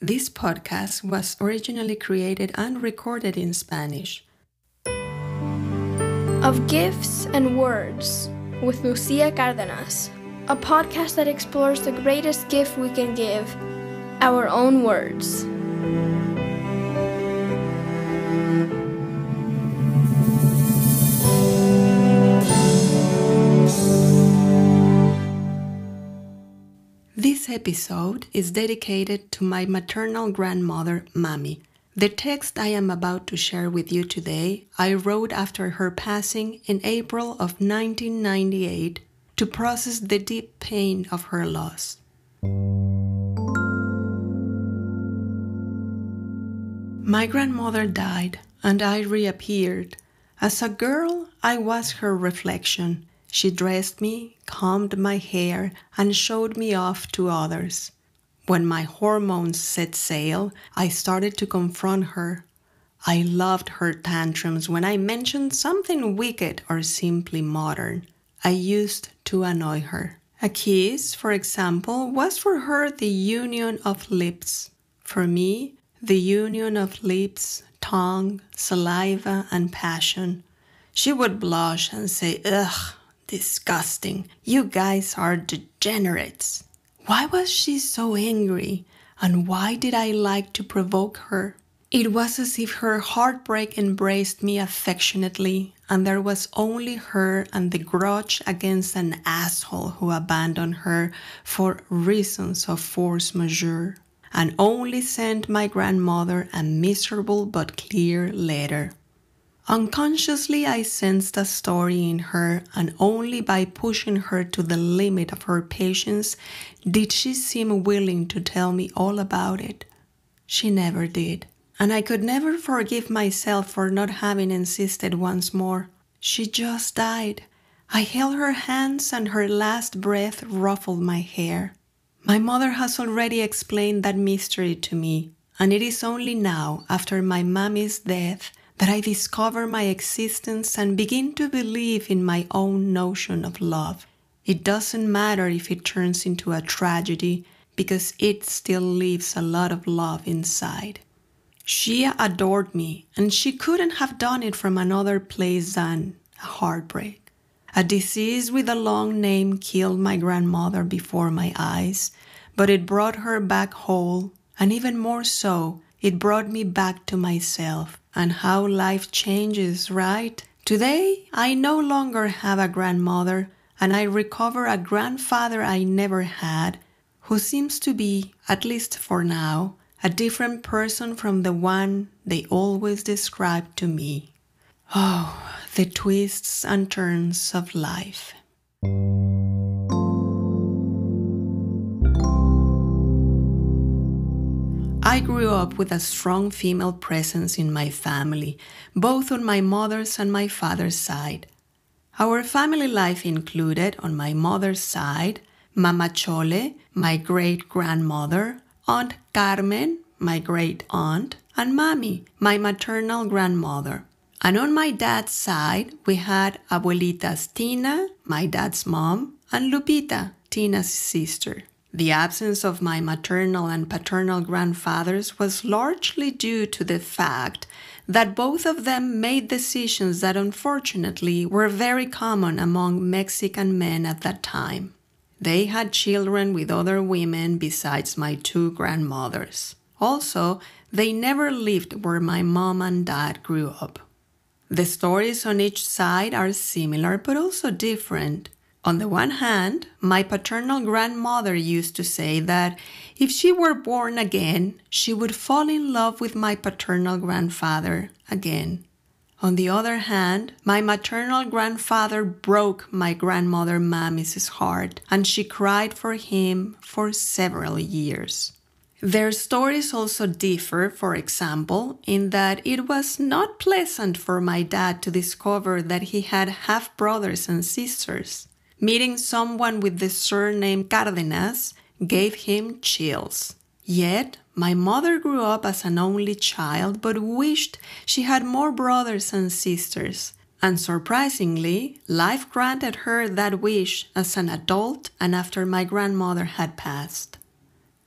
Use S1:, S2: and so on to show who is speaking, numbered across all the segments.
S1: This podcast was originally created and recorded in Spanish.
S2: Of Gifts and Words with Lucia Cardenas, a podcast that explores the greatest gift we can give our own words.
S1: This episode is dedicated to my maternal grandmother, Mami. The text I am about to share with you today, I wrote after her passing in April of 1998 to process the deep pain of her loss. My grandmother died, and I reappeared. As a girl, I was her reflection. She dressed me, combed my hair, and showed me off to others. When my hormones set sail, I started to confront her. I loved her tantrums when I mentioned something wicked or simply modern. I used to annoy her. A kiss, for example, was for her the union of lips. For me, the union of lips, tongue, saliva, and passion. She would blush and say, Ugh, disgusting. You guys are degenerates. Why was she so angry? And why did I like to provoke her? It was as if her heartbreak embraced me affectionately, and there was only her and the grudge against an asshole who abandoned her for reasons of force majeure and only sent my grandmother a miserable but clear letter. Unconsciously, I sensed a story in her, and only by pushing her to the limit of her patience did she seem willing to tell me all about it. She never did, and I could never forgive myself for not having insisted once more. She just died. I held her hands, and her last breath ruffled my hair. My mother has already explained that mystery to me, and it is only now, after my mummy's death, that I discover my existence and begin to believe in my own notion of love. It doesn't matter if it turns into a tragedy because it still leaves a lot of love inside. She adored me, and she couldn't have done it from another place than a heartbreak. A disease with a long name killed my grandmother before my eyes, but it brought her back whole, and even more so, it brought me back to myself and how life changes, right? Today, I no longer have a grandmother, and I recover a grandfather I never had, who seems to be, at least for now, a different person from the one they always described to me. Oh, the twists and turns of life. I grew up with a strong female presence in my family, both on my mother's and my father's side. Our family life included, on my mother's side, Mama Chole, my great grandmother, Aunt Carmen, my great aunt, and Mami, my maternal grandmother. And on my dad's side, we had Abuelitas Tina, my dad's mom, and Lupita, Tina's sister. The absence of my maternal and paternal grandfathers was largely due to the fact that both of them made decisions that unfortunately were very common among Mexican men at that time. They had children with other women besides my two grandmothers. Also, they never lived where my mom and dad grew up. The stories on each side are similar but also different. On the one hand, my paternal grandmother used to say that if she were born again, she would fall in love with my paternal grandfather again. On the other hand, my maternal grandfather broke my grandmother Mammy's heart, and she cried for him for several years. Their stories also differ, for example, in that it was not pleasant for my dad to discover that he had half brothers and sisters. Meeting someone with the surname Cardenas gave him chills. Yet, my mother grew up as an only child but wished she had more brothers and sisters. And surprisingly, life granted her that wish as an adult and after my grandmother had passed.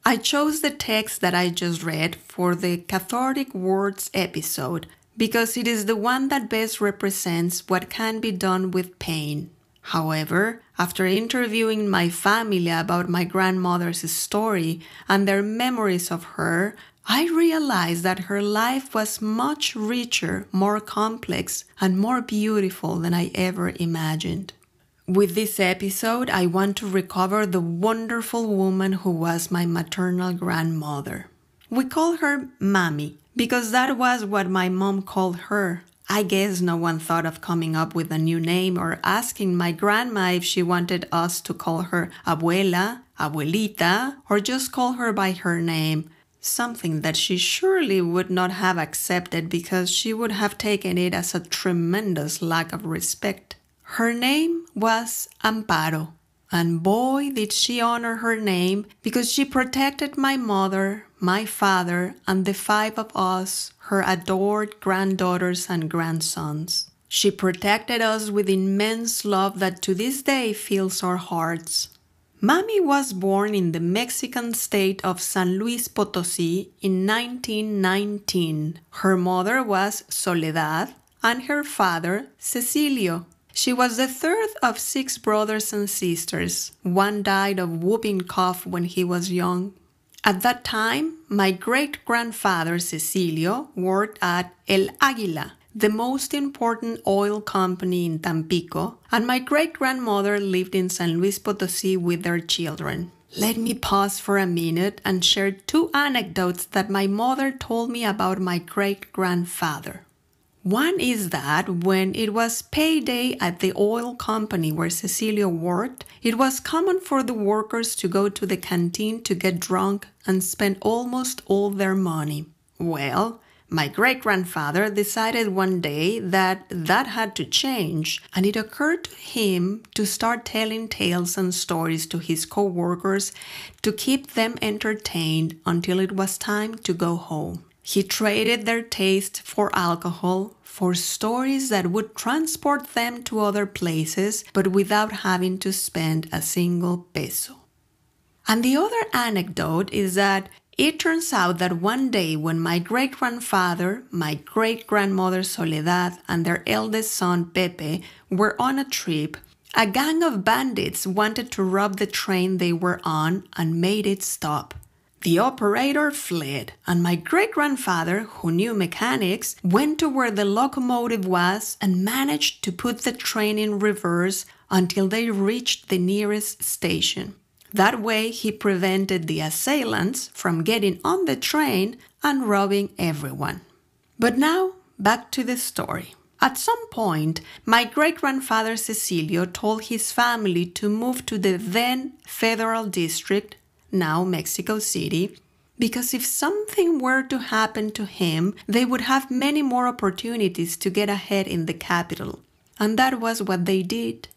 S1: I chose the text that I just read for the Cathartic Words episode because it is the one that best represents what can be done with pain. However, after interviewing my family about my grandmother's story and their memories of her, I realized that her life was much richer, more complex, and more beautiful than I ever imagined. With this episode, I want to recover the wonderful woman who was my maternal grandmother. We call her Mami because that was what my mom called her. I guess no one thought of coming up with a new name or asking my grandma if she wanted us to call her Abuela, Abuelita, or just call her by her name something that she surely would not have accepted because she would have taken it as a tremendous lack of respect. Her name was Amparo, and boy, did she honor her name because she protected my mother, my father, and the five of us, her adored granddaughters and grandsons. She protected us with immense love that to this day fills our hearts. Mami was born in the Mexican state of San Luis Potosi in 1919. Her mother was Soledad and her father Cecilio. She was the third of six brothers and sisters. One died of whooping cough when he was young. At that time, my great grandfather Cecilio worked at El Águila, the most important oil company in Tampico, and my great grandmother lived in San Luis Potosi with their children. Let me pause for a minute and share two anecdotes that my mother told me about my great grandfather. One is that when it was payday at the oil company where Cecilio worked, it was common for the workers to go to the canteen to get drunk and spend almost all their money. Well, my great grandfather decided one day that that had to change, and it occurred to him to start telling tales and stories to his co workers to keep them entertained until it was time to go home. He traded their taste for alcohol for stories that would transport them to other places, but without having to spend a single peso. And the other anecdote is that it turns out that one day when my great grandfather, my great grandmother Soledad, and their eldest son Pepe were on a trip, a gang of bandits wanted to rob the train they were on and made it stop. The operator fled, and my great grandfather, who knew mechanics, went to where the locomotive was and managed to put the train in reverse until they reached the nearest station. That way, he prevented the assailants from getting on the train and robbing everyone. But now, back to the story. At some point, my great grandfather Cecilio told his family to move to the then Federal District now Mexico City, because if something were to happen to him, they would have many more opportunities to get ahead in the capital. And that was what they did.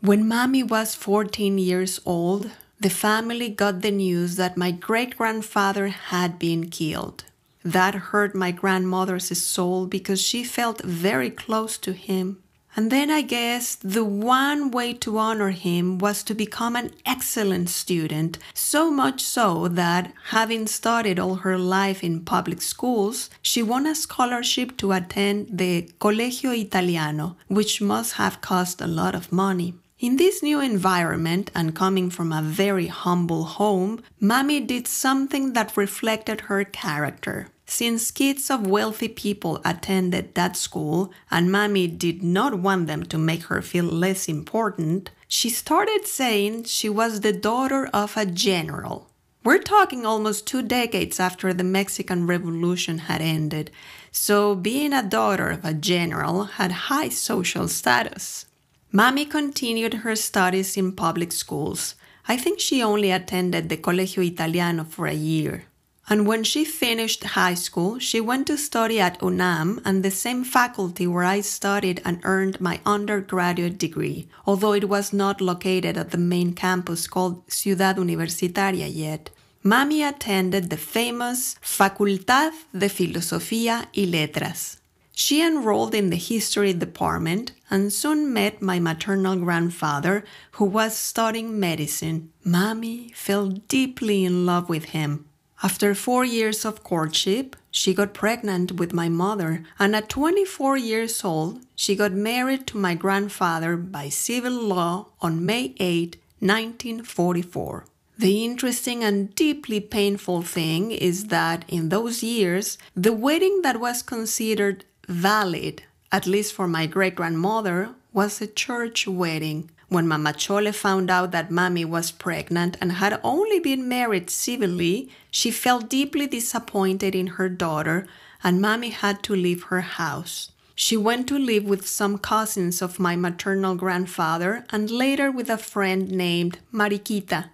S1: When Mami was 14 years old, the family got the news that my great grandfather had been killed. That hurt my grandmother's soul because she felt very close to him. And then I guess the one way to honor him was to become an excellent student, so much so that, having studied all her life in public schools, she won a scholarship to attend the Colegio Italiano, which must have cost a lot of money. In this new environment and coming from a very humble home, Mami did something that reflected her character. Since kids of wealthy people attended that school and Mami did not want them to make her feel less important, she started saying she was the daughter of a general. We're talking almost two decades after the Mexican Revolution had ended, so being a daughter of a general had high social status. Mami continued her studies in public schools. I think she only attended the Colegio Italiano for a year. And when she finished high school, she went to study at UNAM and the same faculty where I studied and earned my undergraduate degree, although it was not located at the main campus called Ciudad Universitaria yet. Mami attended the famous Facultad de Filosofía y Letras. She enrolled in the history department and soon met my maternal grandfather, who was studying medicine. Mami fell deeply in love with him. After four years of courtship, she got pregnant with my mother, and at 24 years old, she got married to my grandfather by civil law on May 8, 1944. The interesting and deeply painful thing is that in those years, the wedding that was considered valid, at least for my great grandmother, was a church wedding. When Mama Chole found out that Mommy was pregnant and had only been married civilly, she felt deeply disappointed in her daughter, and Mommy had to leave her house. She went to live with some cousins of my maternal grandfather and later with a friend named Mariquita.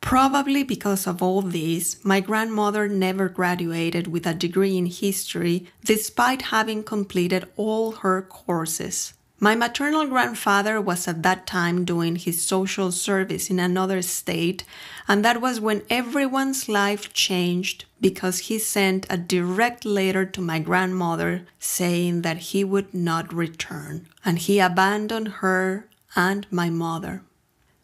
S1: Probably because of all this, my grandmother never graduated with a degree in history despite having completed all her courses. My maternal grandfather was at that time doing his social service in another state, and that was when everyone's life changed because he sent a direct letter to my grandmother saying that he would not return, and he abandoned her and my mother.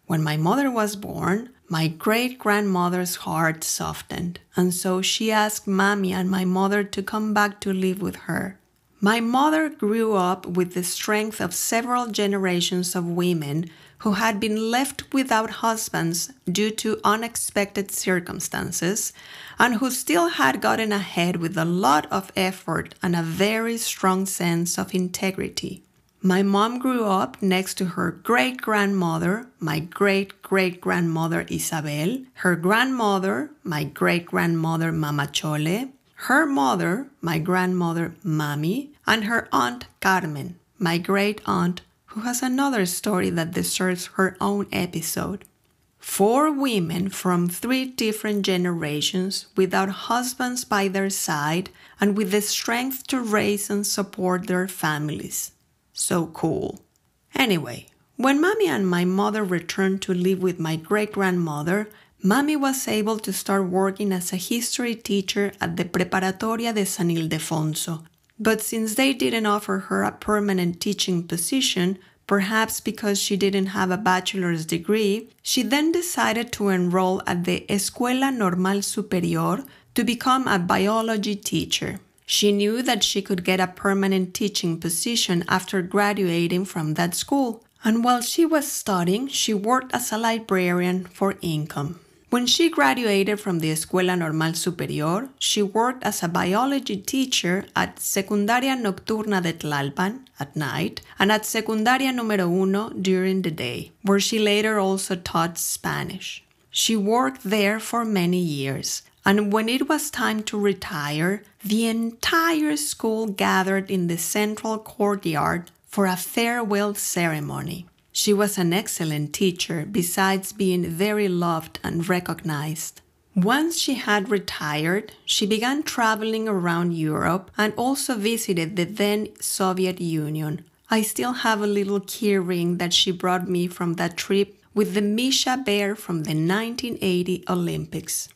S1: When my mother was born, my great grandmother's heart softened, and so she asked Mammy and my mother to come back to live with her. My mother grew up with the strength of several generations of women who had been left without husbands due to unexpected circumstances and who still had gotten ahead with a lot of effort and a very strong sense of integrity. My mom grew up next to her great grandmother, my great great grandmother Isabel, her grandmother, my great grandmother Mama Chole, her mother, my grandmother Mami, and her aunt Carmen, my great aunt, who has another story that deserves her own episode. Four women from three different generations without husbands by their side and with the strength to raise and support their families. So cool. Anyway, when Mommy and my mother returned to live with my great grandmother, Mommy was able to start working as a history teacher at the Preparatoria de San Ildefonso. But since they didn't offer her a permanent teaching position, perhaps because she didn't have a bachelor's degree, she then decided to enroll at the Escuela Normal Superior to become a biology teacher. She knew that she could get a permanent teaching position after graduating from that school, and while she was studying, she worked as a librarian for income. When she graduated from the Escuela Normal Superior, she worked as a biology teacher at Secundaria Nocturna de Tlalpan at night and at Secundaria Número Uno during the day, where she later also taught Spanish. She worked there for many years, and when it was time to retire, the entire school gathered in the central courtyard for a farewell ceremony. She was an excellent teacher, besides being very loved and recognized. Once she had retired, she began traveling around Europe and also visited the then Soviet Union. I still have a little keyring that she brought me from that trip with the Misha bear from the 1980 Olympics.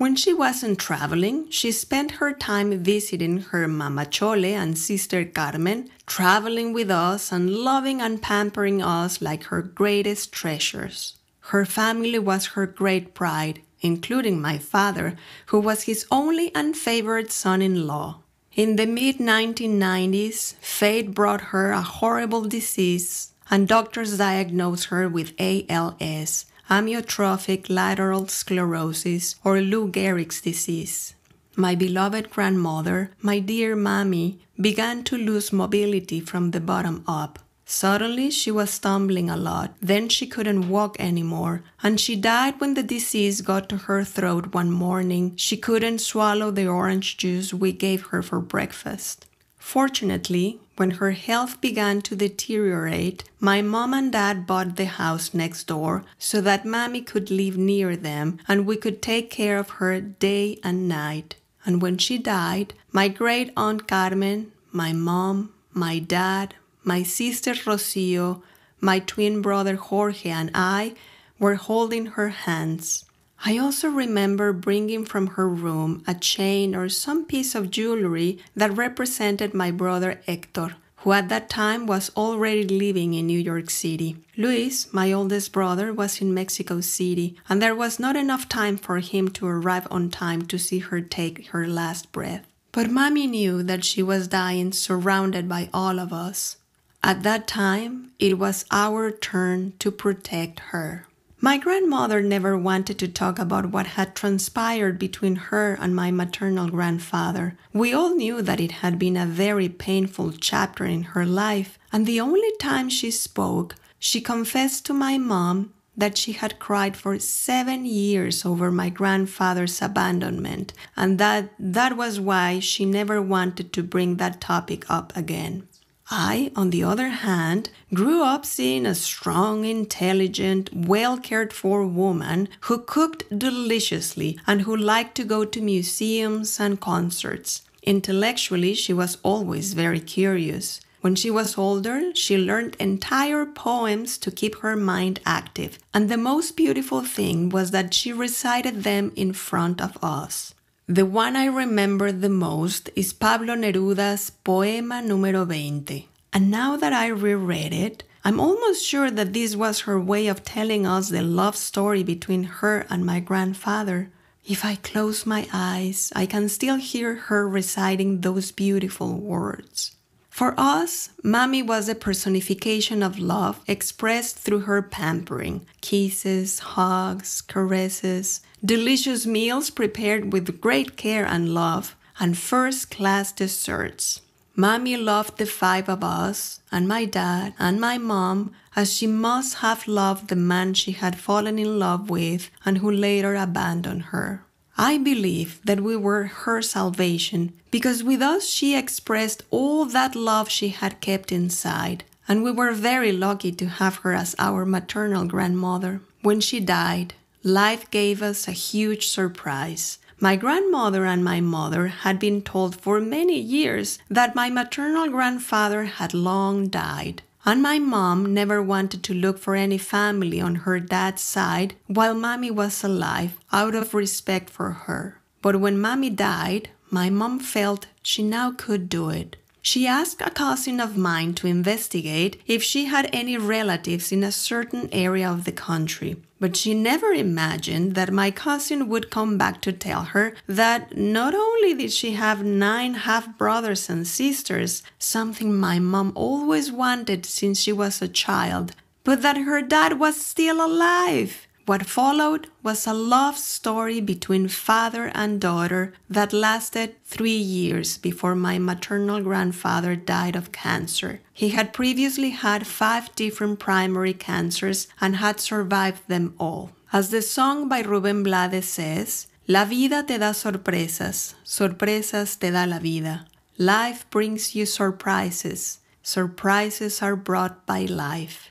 S1: When she wasn't traveling, she spent her time visiting her Mama Chole and sister Carmen, traveling with us and loving and pampering us like her greatest treasures. Her family was her great pride, including my father, who was his only and favored son in law. In the mid 1990s, fate brought her a horrible disease, and doctors diagnosed her with ALS, amyotrophic lateral sclerosis, or Lou Gehrig's disease. My beloved grandmother, my dear mammy, began to lose mobility from the bottom up. Suddenly, she was stumbling a lot. Then she couldn't walk anymore, and she died when the disease got to her throat one morning. She couldn't swallow the orange juice we gave her for breakfast. Fortunately, when her health began to deteriorate, my mom and dad bought the house next door so that mommy could live near them and we could take care of her day and night. And when she died, my great aunt Carmen, my mom, my dad, my sister Rocio, my twin brother Jorge, and I were holding her hands. I also remember bringing from her room a chain or some piece of jewelry that represented my brother Hector, who at that time was already living in New York City. Luis, my oldest brother, was in Mexico City, and there was not enough time for him to arrive on time to see her take her last breath. But Mommy knew that she was dying surrounded by all of us. At that time, it was our turn to protect her. My grandmother never wanted to talk about what had transpired between her and my maternal grandfather. We all knew that it had been a very painful chapter in her life, and the only time she spoke, she confessed to my mom that she had cried for seven years over my grandfather's abandonment, and that that was why she never wanted to bring that topic up again. I, on the other hand, grew up seeing a strong, intelligent, well cared for woman who cooked deliciously and who liked to go to museums and concerts. Intellectually, she was always very curious. When she was older, she learned entire poems to keep her mind active, and the most beautiful thing was that she recited them in front of us. The one I remember the most is Pablo Neruda's Poema número 20. And now that I reread it, I'm almost sure that this was her way of telling us the love story between her and my grandfather. If I close my eyes, I can still hear her reciting those beautiful words. For us, Mommy was a personification of love expressed through her pampering kisses, hugs, caresses, delicious meals prepared with great care and love, and first class desserts. Mommy loved the five of us, and my dad, and my mom, as she must have loved the man she had fallen in love with and who later abandoned her. I believe that we were her salvation because with us she expressed all that love she had kept inside, and we were very lucky to have her as our maternal grandmother. When she died, life gave us a huge surprise. My grandmother and my mother had been told for many years that my maternal grandfather had long died, and my mom never wanted to look for any family on her dad's side while mommy was alive out of respect for her. But when mommy died, my mom felt she now could do it. She asked a cousin of mine to investigate if she had any relatives in a certain area of the country, but she never imagined that my cousin would come back to tell her that not only did she have nine half brothers and sisters, something my mom always wanted since she was a child, but that her dad was still alive. What followed was a love story between father and daughter that lasted three years before my maternal grandfather died of cancer. He had previously had five different primary cancers and had survived them all. As the song by Rubén Blades says, La vida te da sorpresas, sorpresas te da la vida. Life brings you surprises, surprises are brought by life.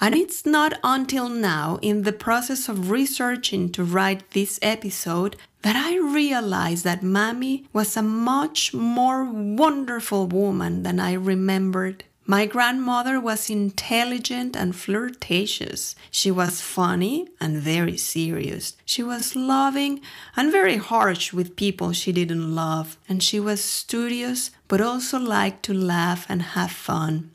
S1: And it's not until now, in the process of researching to write this episode, that I realized that Mammy was a much more wonderful woman than I remembered. My grandmother was intelligent and flirtatious. She was funny and very serious. She was loving and very harsh with people she didn't love. And she was studious but also liked to laugh and have fun.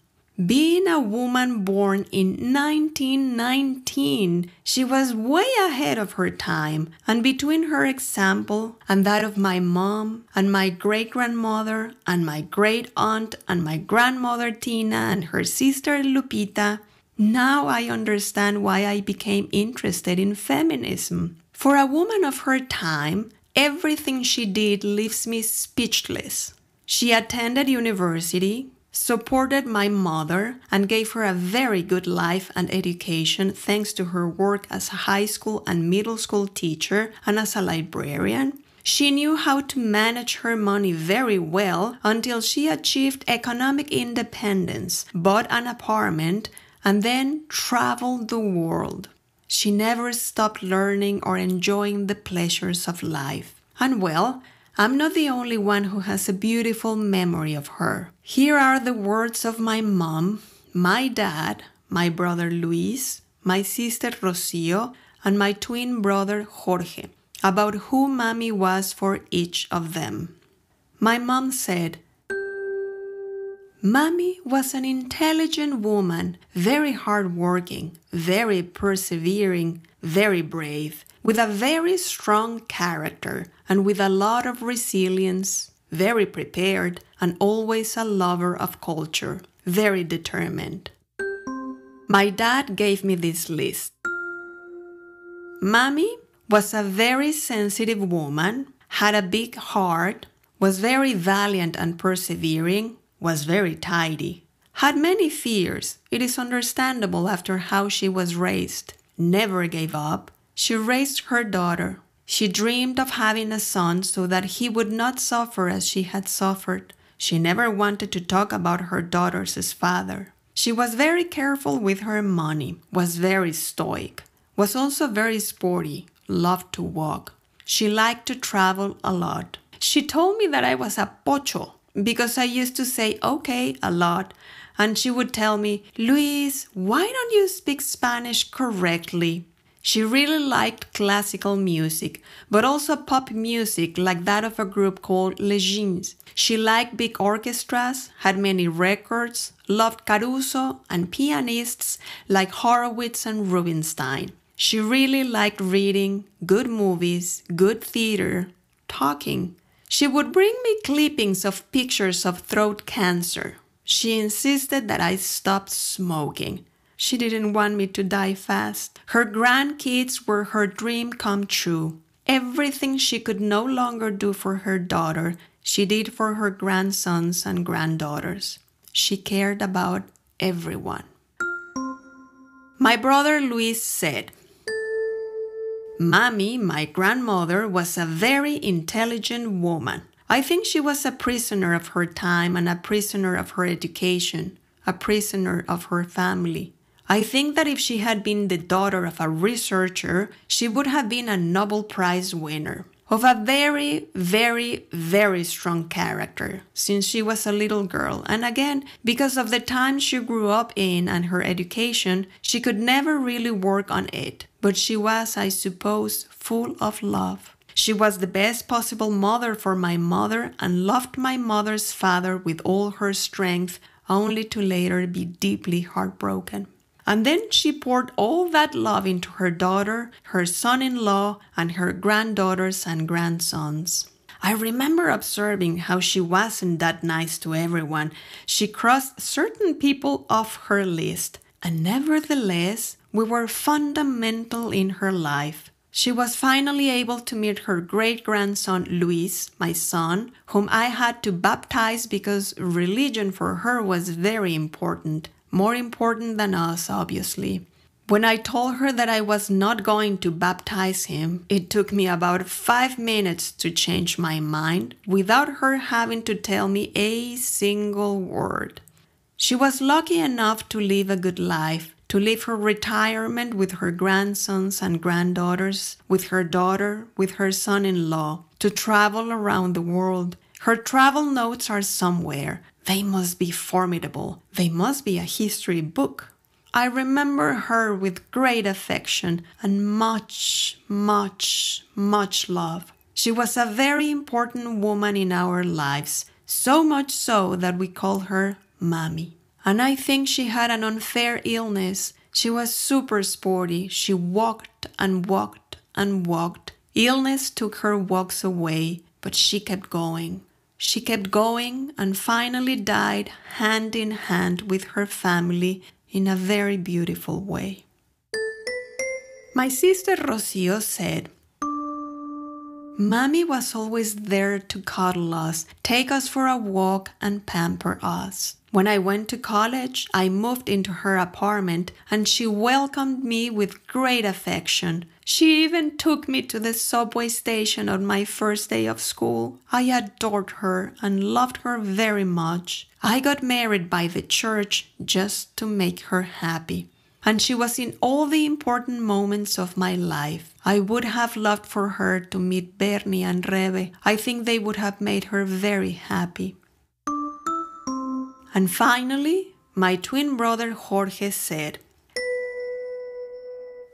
S1: Being a woman born in 1919, she was way ahead of her time, and between her example and that of my mom and my great grandmother and my great aunt and my grandmother Tina and her sister Lupita, now I understand why I became interested in feminism. For a woman of her time, everything she did leaves me speechless. She attended university, supported my mother and gave her a very good life and education thanks to her work as a high school and middle school teacher and as a librarian. She knew how to manage her money very well until she achieved economic independence, bought an apartment, and then traveled the world. She never stopped learning or enjoying the pleasures of life. And well, I'm not the only one who has a beautiful memory of her. Here are the words of my mom, my dad, my brother Luis, my sister Rocio, and my twin brother Jorge about who mommy was for each of them. My mom said, Mommy was an intelligent woman, very hardworking, very persevering, very brave, with a very strong character and with a lot of resilience, very prepared, and always a lover of culture, very determined. My dad gave me this list. Mommy was a very sensitive woman, had a big heart, was very valiant and persevering, was very tidy, had many fears. It is understandable after how she was raised. Never gave up. She raised her daughter. She dreamed of having a son so that he would not suffer as she had suffered. She never wanted to talk about her daughter's father. She was very careful with her money, was very stoic, was also very sporty, loved to walk. She liked to travel a lot. She told me that I was a pocho, because I used to say okay a lot. And she would tell me, Luis, why don't you speak Spanish correctly? She really liked classical music, but also pop music like that of a group called Les Jeans. She liked big orchestras, had many records, loved Caruso and pianists like Horowitz and Rubinstein. She really liked reading, good movies, good theater, talking, she would bring me clippings of pictures of throat cancer. She insisted that I stop smoking. She didn't want me to die fast. Her grandkids were her dream come true. Everything she could no longer do for her daughter, she did for her grandsons and granddaughters. She cared about everyone. My brother Luis said, Mommy, my grandmother, was a very intelligent woman. I think she was a prisoner of her time and a prisoner of her education, a prisoner of her family. I think that if she had been the daughter of a researcher, she would have been a Nobel Prize winner of a very, very, very strong character since she was a little girl. And again, because of the time she grew up in and her education, she could never really work on it. But she was, I suppose, full of love. She was the best possible mother for my mother and loved my mother's father with all her strength, only to later be deeply heartbroken. And then she poured all that love into her daughter, her son in law, and her granddaughters and grandsons. I remember observing how she wasn't that nice to everyone. She crossed certain people off her list, and nevertheless, we were fundamental in her life. She was finally able to meet her great grandson Luis, my son, whom I had to baptize because religion for her was very important more important than us, obviously. When I told her that I was not going to baptize him, it took me about five minutes to change my mind without her having to tell me a single word. She was lucky enough to live a good life, to live her retirement with her grandsons and granddaughters, with her daughter, with her son in law, to travel around the world. Her travel notes are somewhere, they must be formidable. They must be a history book. I remember her with great affection and much, much, much love. She was a very important woman in our lives, so much so that we call her Mommy. And I think she had an unfair illness. She was super sporty. She walked and walked and walked. Illness took her walks away, but she kept going. She kept going and finally died hand in hand with her family in a very beautiful way. My sister Rocio said, Mommy was always there to cuddle us, take us for a walk, and pamper us. When I went to college, I moved into her apartment and she welcomed me with great affection. She even took me to the subway station on my first day of school. I adored her and loved her very much. I got married by the church just to make her happy. And she was in all the important moments of my life. I would have loved for her to meet Bernie and Rebe. I think they would have made her very happy. And finally, my twin brother Jorge said,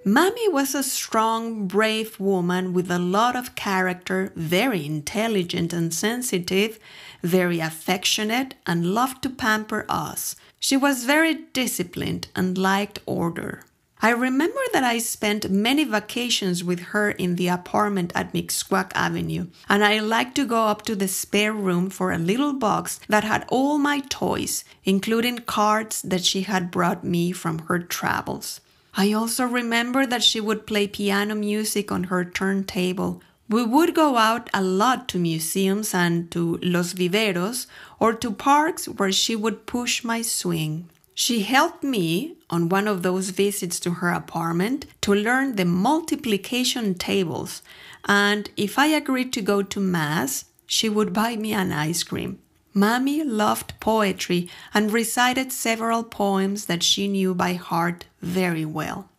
S1: Mommy was a strong, brave woman with a lot of character, very intelligent and sensitive, very affectionate, and loved to pamper us. She was very disciplined and liked order. I remember that I spent many vacations with her in the apartment at Mixcoac Avenue, and I liked to go up to the spare room for a little box that had all my toys, including cards that she had brought me from her travels. I also remember that she would play piano music on her turntable. We would go out a lot to museums and to Los Viveros or to parks where she would push my swing. She helped me on one of those visits to her apartment to learn the multiplication tables, and if I agreed to go to Mass, she would buy me an ice cream. Mommy loved poetry and recited several poems that she knew by heart very well.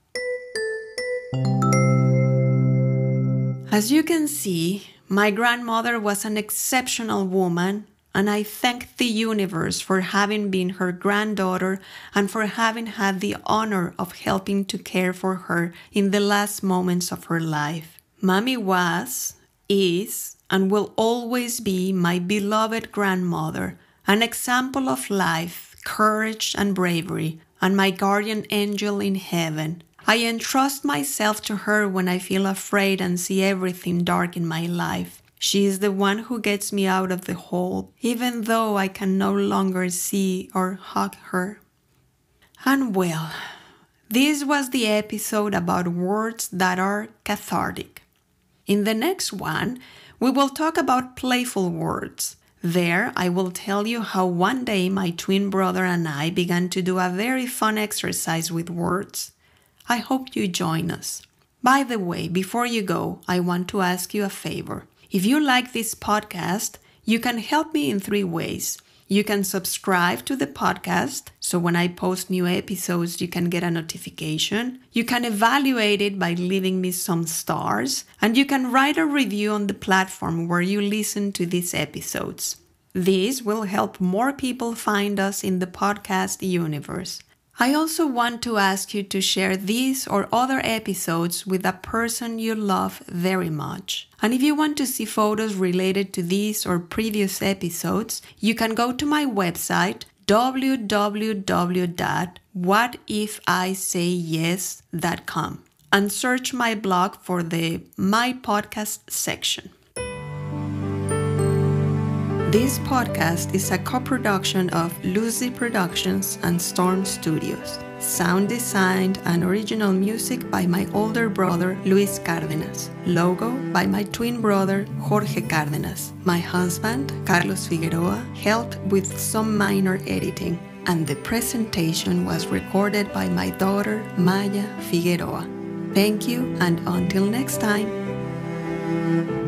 S1: As you can see, my grandmother was an exceptional woman, and I thank the universe for having been her granddaughter and for having had the honor of helping to care for her in the last moments of her life. Mommy was, is, and will always be my beloved grandmother, an example of life, courage, and bravery, and my guardian angel in heaven. I entrust myself to her when I feel afraid and see everything dark in my life. She is the one who gets me out of the hole, even though I can no longer see or hug her. And well, this was the episode about words that are cathartic. In the next one, we will talk about playful words. There, I will tell you how one day my twin brother and I began to do a very fun exercise with words. I hope you join us. By the way, before you go, I want to ask you a favor. If you like this podcast, you can help me in three ways. You can subscribe to the podcast, so when I post new episodes, you can get a notification. You can evaluate it by leaving me some stars, and you can write a review on the platform where you listen to these episodes. This will help more people find us in the podcast universe. I also want to ask you to share these or other episodes with a person you love very much. And if you want to see photos related to these or previous episodes, you can go to my website www.whatifisayyes.com and search my blog for the My Podcast section. This podcast is a co production of Lucy Productions and Storm Studios. Sound designed and original music by my older brother Luis Cárdenas. Logo by my twin brother Jorge Cárdenas. My husband Carlos Figueroa helped with some minor editing, and the presentation was recorded by my daughter Maya Figueroa. Thank you, and until next time.